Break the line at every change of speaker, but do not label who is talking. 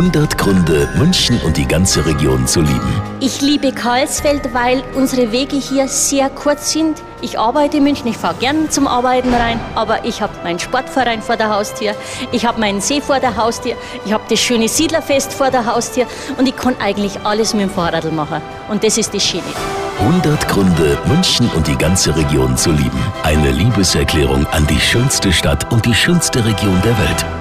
100 Gründe, München und die ganze Region zu lieben.
Ich liebe Karlsfeld, weil unsere Wege hier sehr kurz sind. Ich arbeite in München, ich fahre gern zum Arbeiten rein, aber ich habe meinen Sportverein vor der Haustür, ich habe meinen See vor der Haustür, ich habe das schöne Siedlerfest vor der Haustür und ich kann eigentlich alles mit dem Fahrrad machen. Und das ist das Schöne.
100 Gründe, München und die ganze Region zu lieben. Eine Liebeserklärung an die schönste Stadt und die schönste Region der Welt.